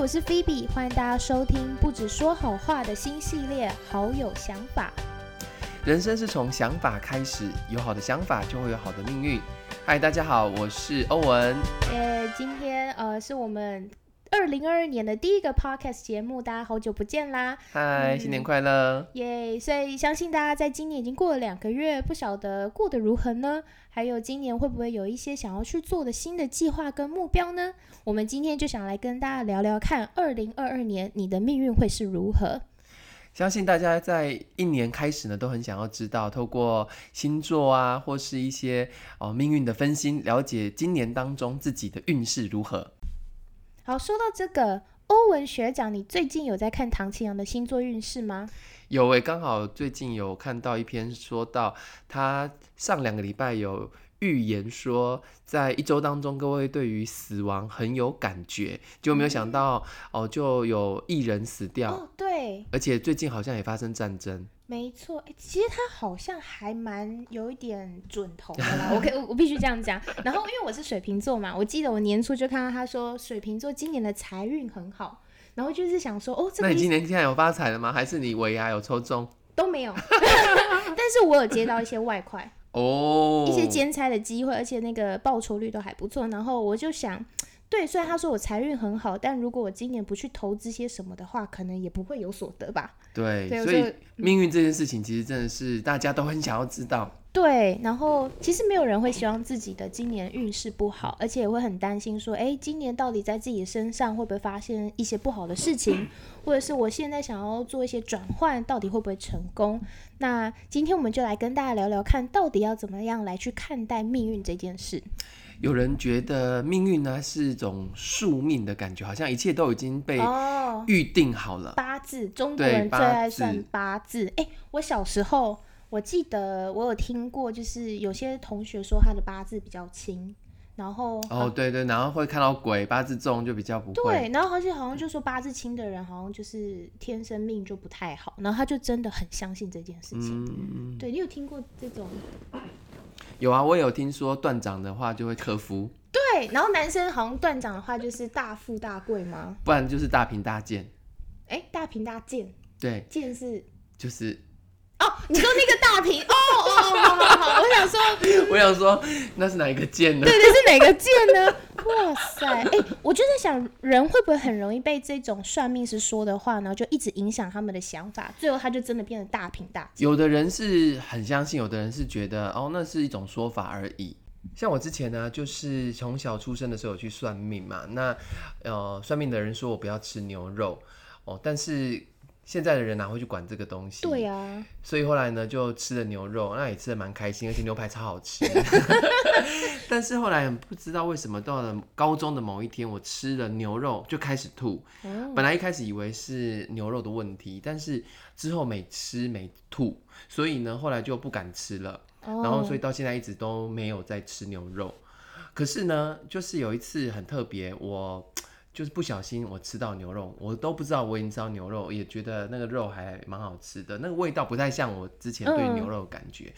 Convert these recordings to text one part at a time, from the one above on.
我是菲比，欢迎大家收听不止说好话的新系列《好有想法》。人生是从想法开始，有好的想法就会有好的命运。嗨，大家好，我是欧文。呃，今天呃是我们二零二二年的第一个 podcast 节目，大家好久不见啦！嗨，新年快乐！耶！所以相信大家在今年已经过了两个月，不晓得过得如何呢？还有今年会不会有一些想要去做的新的计划跟目标呢？我们今天就想来跟大家聊聊看，二零二二年你的命运会是如何？相信大家在一年开始呢，都很想要知道，透过星座啊，或是一些哦命运的分析，了解今年当中自己的运势如何。好，说到这个，欧文学长，你最近有在看唐青阳的星座运势吗？有诶，刚好最近有看到一篇，说到他上两个礼拜有。预言说，在一周当中，各位对于死亡很有感觉，就没有想到哦，就有一人死掉。哦，对，而且最近好像也发生战争。没错，其实他好像还蛮有一点准头的啦。我可以，我必须这样讲。然后，因为我是水瓶座嘛，我记得我年初就看到他说水瓶座今年的财运很好，然后就是想说，哦，那你今年现在有发财了吗？还是你尾牙有抽中？都没有，但是我有接到一些外快。哦，一些兼差的机会，而且那个报酬率都还不错。然后我就想，对，虽然他说我财运很好，但如果我今年不去投资些什么的话，可能也不会有所得吧。对，所以命运这件事情，其实真的是大家都很想要知道。对，然后其实没有人会希望自己的今年运势不好，而且也会很担心说，哎，今年到底在自己身上会不会发现一些不好的事情，或者是我现在想要做一些转换，到底会不会成功？那今天我们就来跟大家聊聊，看到底要怎么样来去看待命运这件事。有人觉得命运呢是一种宿命的感觉，好像一切都已经被预定好了。八字，中国人最爱算八字。哎，我小时候。我记得我有听过，就是有些同学说他的八字比较轻，然后哦对对，然后会看到鬼，八字重就比较不会。对，然后而且好像就说八字轻的人好像就是天生命就不太好，然后他就真的很相信这件事情。嗯对你有听过这种？有啊，我有听说断掌的话就会克夫。对，然后男生好像断掌的话就是大富大贵吗？不然就是大贫大贱。哎，大贫大贱。对，贱是就是。哦，你说那个大屏哦哦哦，好好好，我想说，我想说那是哪一个键呢？对，对是哪个键呢？哇塞，哎，我就在想，人会不会很容易被这种算命师说的话呢，就一直影响他们的想法，最后他就真的变得大屏大有的人是很相信，有的人是觉得哦，那是一种说法而已。像我之前呢，就是从小出生的时候去算命嘛，那呃，算命的人说我不要吃牛肉哦，但是。现在的人哪会去管这个东西？对呀，所以后来呢，就吃了牛肉，那也吃的蛮开心，而且牛排超好吃。但是后来不知道为什么，到了高中的某一天，我吃了牛肉就开始吐。本来一开始以为是牛肉的问题，但是之后每吃每吐，所以呢，后来就不敢吃了。然后所以到现在一直都没有再吃牛肉。可是呢，就是有一次很特别，我。就是不小心我吃到牛肉，我都不知道我已经吃到牛肉，也觉得那个肉还蛮好吃的，那个味道不太像我之前对牛肉的感觉。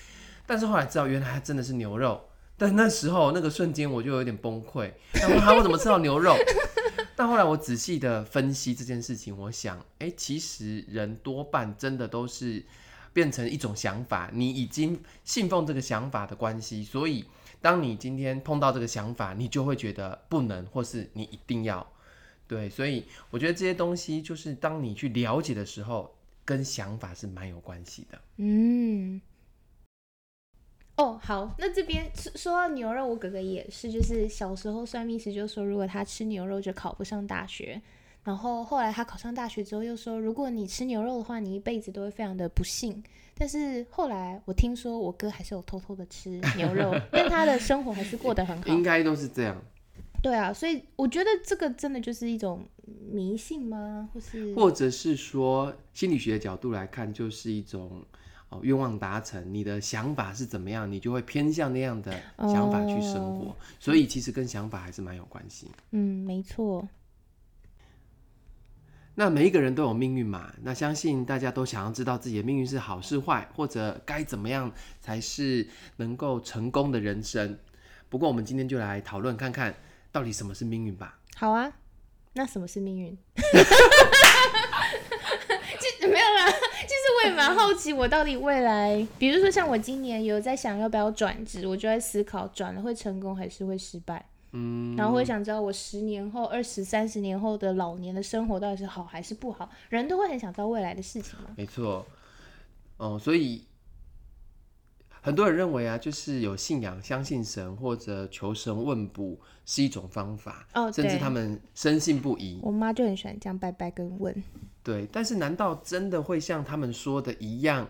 但是后来知道原来它真的是牛肉，但那时候那个瞬间我就有点崩溃，然后我怎么吃到牛肉？但后来我仔细的分析这件事情，我想，哎，其实人多半真的都是变成一种想法，你已经信奉这个想法的关系，所以当你今天碰到这个想法，你就会觉得不能，或是你一定要。对，所以我觉得这些东西就是当你去了解的时候，跟想法是蛮有关系的。嗯，哦，好，那这边说到牛肉，我哥哥也是，就是小时候算命师就说，如果他吃牛肉就考不上大学。然后后来他考上大学之后又说，如果你吃牛肉的话，你一辈子都会非常的不幸。但是后来我听说我哥还是有偷偷的吃牛肉，但他的生活还是过得很好。应该都是这样。对啊，所以我觉得这个真的就是一种迷信吗？或是或者是说心理学的角度来看，就是一种哦愿望达成，你的想法是怎么样，你就会偏向那样的想法去生活。所以其实跟想法还是蛮有关系。嗯，没错。那每一个人都有命运嘛？那相信大家都想要知道自己的命运是好是坏，或者该怎么样才是能够成功的人生。不过我们今天就来讨论看看。到底什么是命运吧？好啊，那什么是命运？就没有啦，其实我也蛮好奇，我到底未来，比如说像我今年有在想要不要转职，我就在思考转了会成功还是会失败。嗯，然后会想知道我十年后、二十三十年后的老年的生活到底是好还是不好。人都会很想知道未来的事情嘛。没错，哦，所以很多人认为啊，就是有信仰、相信神或者求神问卜是一种方法，哦，甚至他们深信不疑。我妈就很喜欢这样拜拜跟问。对，但是难道真的会像他们说的一样？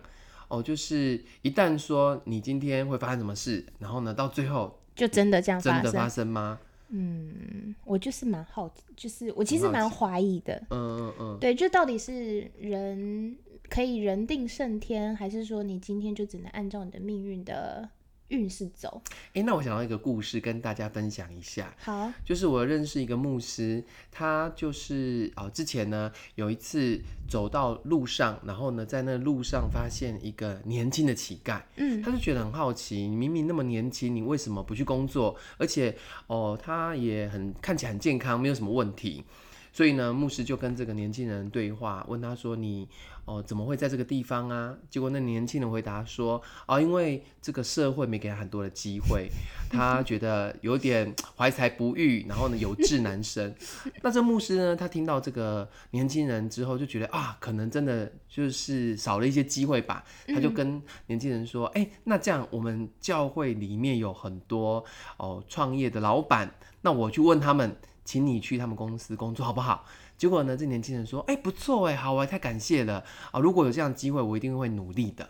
哦，就是一旦说你今天会发生什么事，然后呢，到最后就真的这样？真的发生吗？嗯，我就是蛮好奇，就是我其实蛮怀疑的。嗯嗯嗯，对，就到底是人可以人定胜天，还是说你今天就只能按照你的命运的运势走？哎，那我想到一个故事跟大家分享一下。好，就是我认识一个牧师，他就是哦，之前呢有一次走到路上，然后呢在那路上发现一个年轻的乞丐，嗯，他就觉得很好奇，你明明那么年轻，你为什么不去工作？而且哦，他也很看起来很健康，没有什么问题。所以呢，牧师就跟这个年轻人对话，问他说：“你哦怎么会在这个地方啊？”结果那年轻人回答说：“哦，因为这个社会没给他很多的机会，他觉得有点怀才不遇，然后呢有志难伸。”那这牧师呢，他听到这个年轻人之后，就觉得啊，可能真的就是少了一些机会吧。他就跟年轻人说：“哎、那这样我们教会里面有很多哦创业的老板，那我去问他们。”请你去他们公司工作好不好？结果呢，这年轻人说：“哎、不错哎，好啊，太感谢了啊！如果有这样的机会，我一定会努力的。”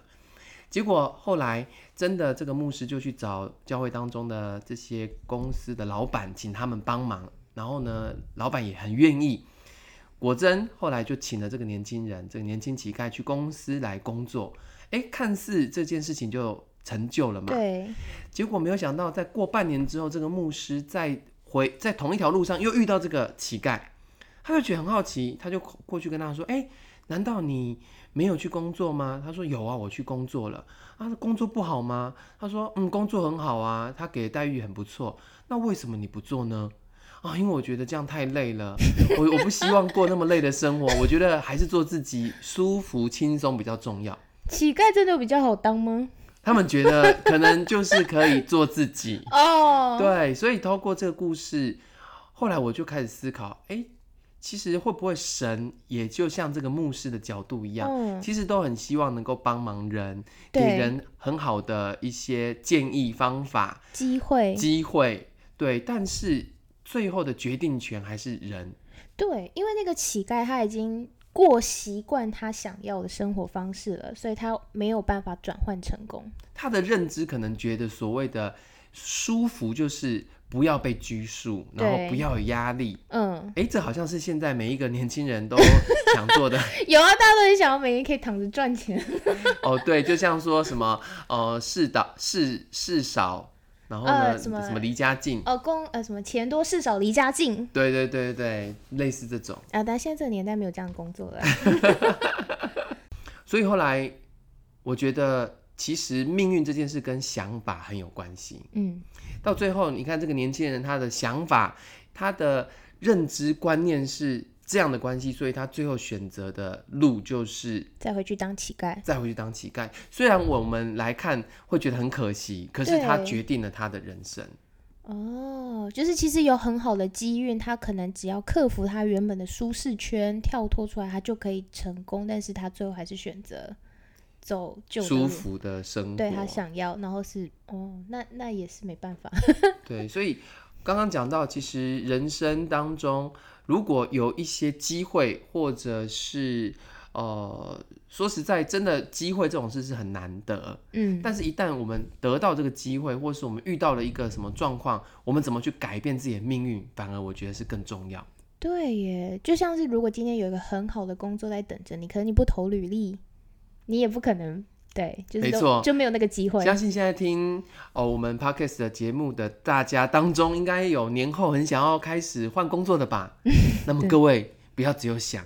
结果后来真的，这个牧师就去找教会当中的这些公司的老板，请他们帮忙。然后呢，老板也很愿意。果真后来就请了这个年轻人，这个年轻乞丐去公司来工作。哎，看似这件事情就成就了嘛。对，结果没有想到，在过半年之后，这个牧师在回在同一条路上又遇到这个乞丐，他就觉得很好奇，他就过去跟他说：“哎、难道你没有去工作吗？”他说：“有啊，我去工作了。”啊，工作不好吗？他说：“嗯，工作很好啊，他给的待遇很不错。那为什么你不做呢？”啊，因为我觉得这样太累了，我我不希望过那么累的生活，我觉得还是做自己舒服轻松比较重要。乞丐真的比较好当吗？他们觉得可能就是可以做自己，哦，对，所以透过这个故事，后来我就开始思考，哎，其实会不会神也就像这个牧师的角度一样，嗯，其实都很希望能够帮忙人，对给人很好的一些建议、方法、机会，机会，对，但是最后的决定权还是人。对，因为那个乞丐他已经过习惯他想要的生活方式了，所以他没有办法转换成功。他的认知可能觉得所谓的舒服就是不要被拘束，然后不要有压力。嗯，哎，这好像是现在每一个年轻人都想做的 有啊，大家都很想要每天可以躺着赚钱。哦。对，就像说什么呃事少事事少，然后呢、呃什么什么离家近，哦，公呃什么钱多事少离家近对对对对，类似这种。啊，但现在这个年代没有这样的工作了。所以后来我觉得，其实命运这件事跟想法很有关系。嗯，到最后，你看这个年轻人他的想法，他的认知观念是这样的关系，所以他最后选择的路就是再回去当乞丐。再回去当乞丐。虽然我们来看会觉得很可惜，可是他决定了他的人生。哦，就是其实有很好的机运，他可能只要克服他原本的舒适圈，跳脱出来，他就可以成功。但是他最后还是选择走旧的路，舒服的生活，对他想要，然后是哦，那那也是没办法。对，所以刚刚讲到，其实人生当中如果有一些机会，或者是呃，说实在，真的机会这种事是很难得。嗯，但是，一旦我们得到这个机会，或是我们遇到了一个什么状况，我们怎么去改变自己的命运，反而我觉得是更重要。对耶，就像是如果今天有一个很好的工作在等着你，可能你不投履历，你也不可能对，就是没错就没有那个机会。相信现在听哦我们 podcast 的节目的大家当中，应该有年后很想要开始换工作的吧？那么各位不要只有想，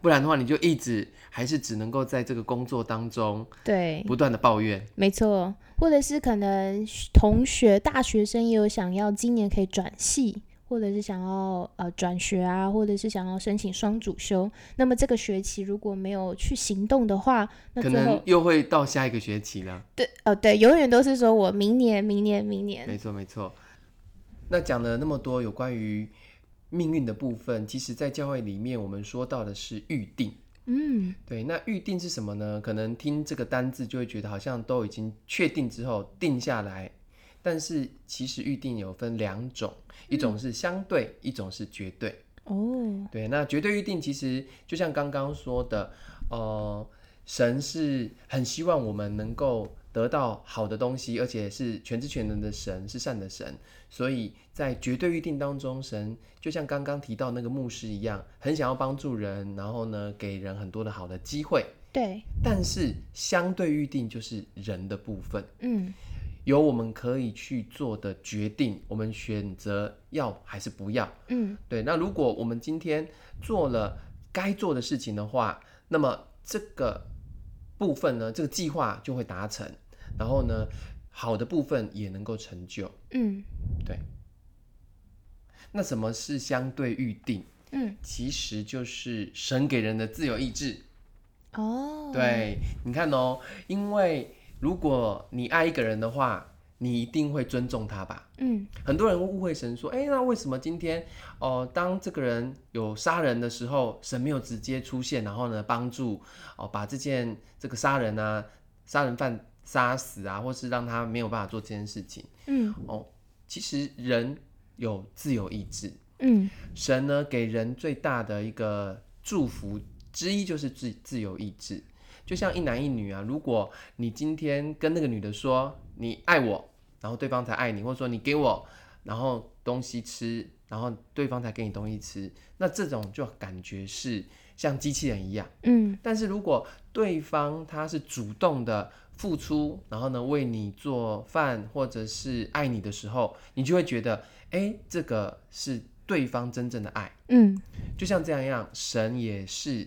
不然的话你就一直还是只能够在这个工作当中对，不断的抱怨。没错，或者是可能同学、大学生也有想要今年可以转系，或者是想要呃转学啊，或者是想要申请双主修，那么这个学期如果没有去行动的话，那可能又会到下一个学期了。对呃对，永远都是说我明年、明年、明年。没错，没错。那讲了那么多有关于命运的部分，其实在教会里面，我们说到的是预定。嗯对，那预定是什么呢？可能听这个单字就会觉得好像都已经确定之后定下来，但是其实预定有分两种，一种是相对，一种是绝对。哦对，那绝对预定其实就像刚刚说的，呃，神是很希望我们能够得到好的东西，而且是全知全能的神，是善的神，所以在绝对预定当中，神就像刚刚提到那个牧师一样，很想要帮助人，然后呢，给人很多的好的机会。对但是相对预定就是人的部分，嗯有我们可以去做的决定，我们选择要还是不要。嗯对，那如果我们今天做了该做的事情的话，那么这个部分呢，这个计划就会达成，然后呢，好的部分也能够成就。嗯对那什么是相对预定？嗯其实就是神给人的自由意志。哦对，你看哦，因为如果你爱一个人的话，你一定会尊重他吧？嗯。很多人会误会神说，哎，那为什么今天哦、当这个人有杀人的时候，神没有直接出现，然后呢帮助哦把这件这个杀人啊杀人犯杀死啊，或是让他没有办法做这件事情。嗯。哦？其实人有自由意志，嗯。神呢给人最大的一个祝福之一就是自自由意志，就像一男一女啊，如果你今天跟那个女的说你爱我，然后对方才爱你，或者说你给我然后东西吃，然后对方才给你东西吃，那这种就感觉是像机器人一样。嗯但是如果对方他是主动的付出，然后呢为你做饭或者是爱你的时候，你就会觉得，哎，这个是对方真正的爱。嗯就像这样一样，神也是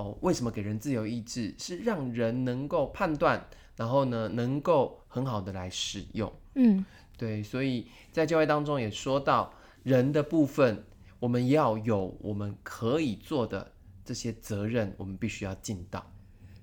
哦，为什么给人自由意志？是让人能够判断，然后呢能够很好的来使用。嗯对，所以在教会当中也说到人的部分，我们要有我们可以做的这些责任，我们必须要尽到。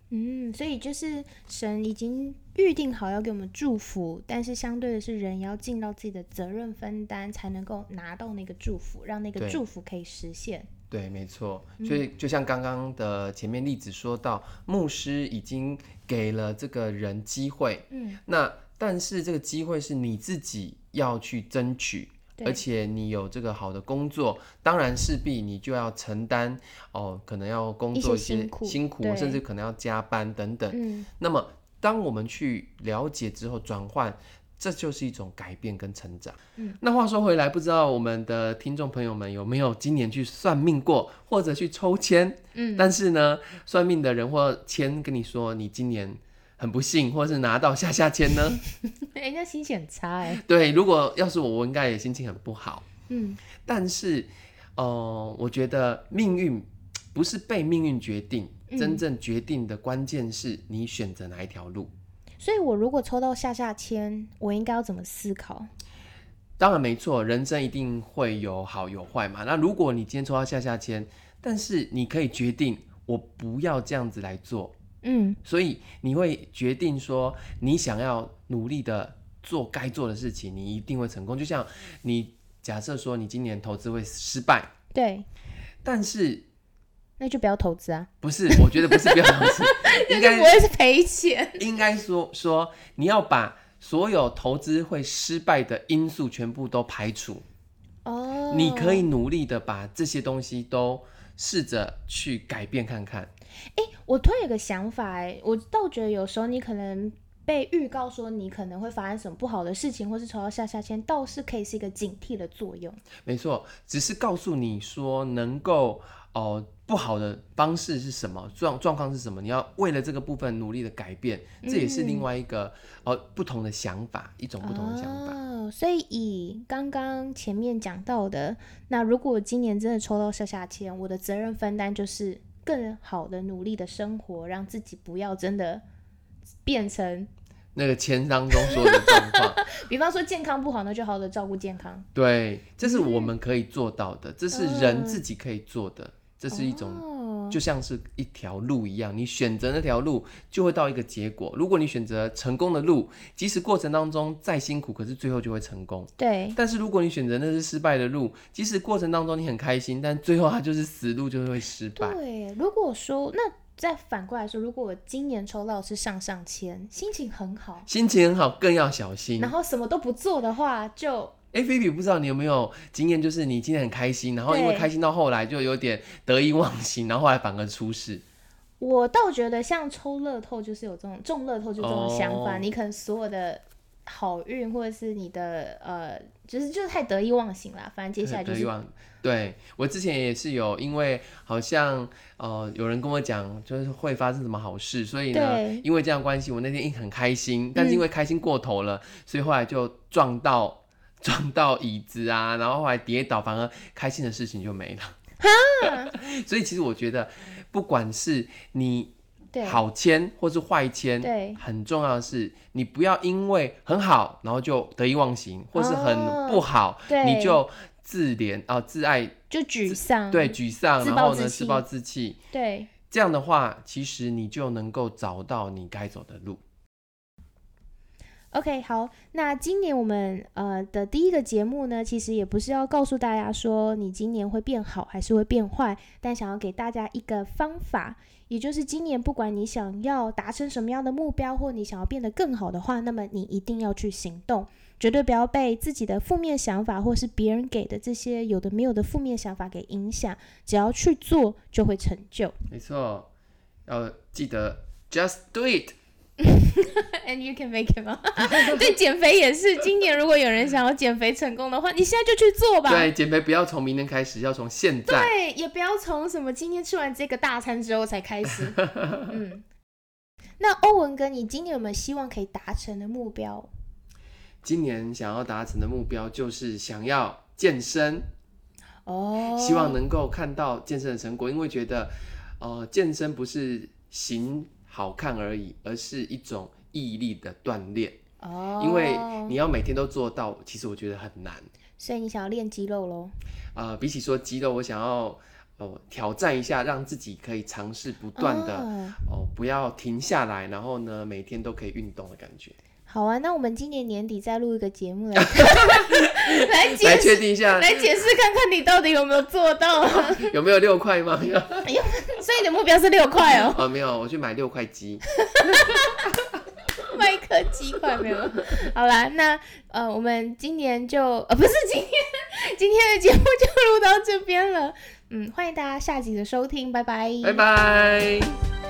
嗯，所以就是神已经预定好要给我们祝福，但是相对的是人也要尽到自己的责任分担，才能够拿到那个祝福，让那个祝福可以实现。对，没错。所以就像刚刚的前面例子说到，牧师已经给了这个人机会，嗯，那但是这个机会是你自己要去争取，而且你有这个好的工作，当然势必你就要承担哦，可能要工作一些辛苦辛苦，甚至可能要加班等等。嗯那么，当我们去了解之后转换，这就是一种改变跟成长。嗯，那话说回来，不知道我们的听众朋友们有没有今年去算命过，或者去抽签？嗯，但是呢，算命的人或签跟你说你今年很不幸，或是拿到下下签呢？人家心情很差哎。对，如果要是我，我应该也心情很不好。嗯但是，呃，我觉得命运不是被命运决定，嗯真正决定的关键是你选择哪一条路。所以我如果抽到下下签，我应该要怎么思考？当然没错，人生一定会有好有坏嘛。那如果你今天抽到下下签，但是你可以决定我不要这样子来做，嗯所以你会决定说你想要努力的做该做的事情，你一定会成功。就像你假设说你今年投资会失败，对，但是那就不要投资啊，不是？我觉得不是不要投资，应不该会是赔钱。应该说说你要把所有投资会失败的因素全部都排除。哦，你可以努力的把这些东西都试着去改变看看。我突然有个想法，哎，我倒觉得有时候你可能被预告说你可能会发生什么不好的事情，或是抽到下下签，倒是可以是一个警惕的作用。没错，只是告诉你说能够哦、不好的方式是什么，状状况是什么，你要为了这个部分努力的改变，这也是另外一个哦、不同的想法，一种不同的想法。哦，所以以刚刚前面讲到的，那如果今年真的抽到下下签，我的责任分担就是更好的努力的生活，让自己不要真的变成那个签当中说的状况。比方说健康不好，那就好好的照顾健康。对，这是我们可以做到的，这是人自己可以做的，这是一种。哦，就像是一条路一样，你选择那条路就会到一个结果。如果你选择成功的路，即使过程当中再辛苦，可是最后就会成功。对，但是如果你选择那是失败的路，即使过程当中你很开心，但最后它就是死路，就会失败。对。如果说那再反过来说，如果我今年抽到是上上签，心情很好，心情很好，更要小心然。后什么都不做的话，就哎，菲比，不知道你有没有经验，就是你今天很开心，然后因为开心到后来就有点得意忘形，然后后来反而出事。我倒觉得像抽乐透就是有这种中乐透就这种想法，哦你可能所有的好运或者是你的呃，就是就是太得意忘形啦。反正接下来就是得意忘。对我之前也是有，因为好像呃有人跟我讲，就是会发生什么好事，所以呢因为这样关系，我那天一很开心，但是因为开心过头了，所以后来就撞到 撞到椅子啊，然后后来跌倒，反而开心的事情就没了。所以其实我觉得，不管是你好签或是坏签，对很重要的是，你不要因为很好，然后就得意忘形，或是很哦不好，对你就自怜啊、自爱，就沮丧，对，沮丧，然后呢，自暴自弃。对这样的话，其实你就能够找到你该走的路。OK，好，那今年我们呃的第一个节目呢，其实也不是要告诉大家说你今年会变好还是会变坏，但想要给大家一个方法，也就是今年不管你想要达成什么样的目标，或你想要变得更好的话，那么你一定要去行动，绝对不要被自己的负面想法或是别人给的这些有的没有的负面想法给影响，只要去做就会成就。没错，要记得 just do it。And you can make it 吗？对，减肥也是。今年如果有人想要减肥成功的话，你现在就去做吧。对，减肥不要从明天开始，要从现在。对，也不要从什么今天吃完这个大餐之后才开始。嗯，那欧文哥，你今年有没有希望可以达成的目标？今年想要达成的目标就是想要健身，哦，希望能够看到健身的成果，因为觉得，呃，健身不是形好看而已，而是一种毅力的锻炼。哦，因为你要每天都做到，其实我觉得很难。所以你想要练肌肉喽？呃，比起说肌肉，我想要呃挑战一下，让自己可以尝试不断的哦哦、不要停下来，然后呢，每天都可以运动的感觉。好啊，那我们今年年底再录一个节目来 来解来确定一下来解释看看你到底有没有做到。有没有六块吗？所以你的目标是六块哦。哦，没有，我去买六块鸡。卖一颗鸡块没有？好啦，那呃，我们今年就呃不是今天，今天的节目就录到这边了。嗯，欢迎大家下集的收听，拜拜。拜拜。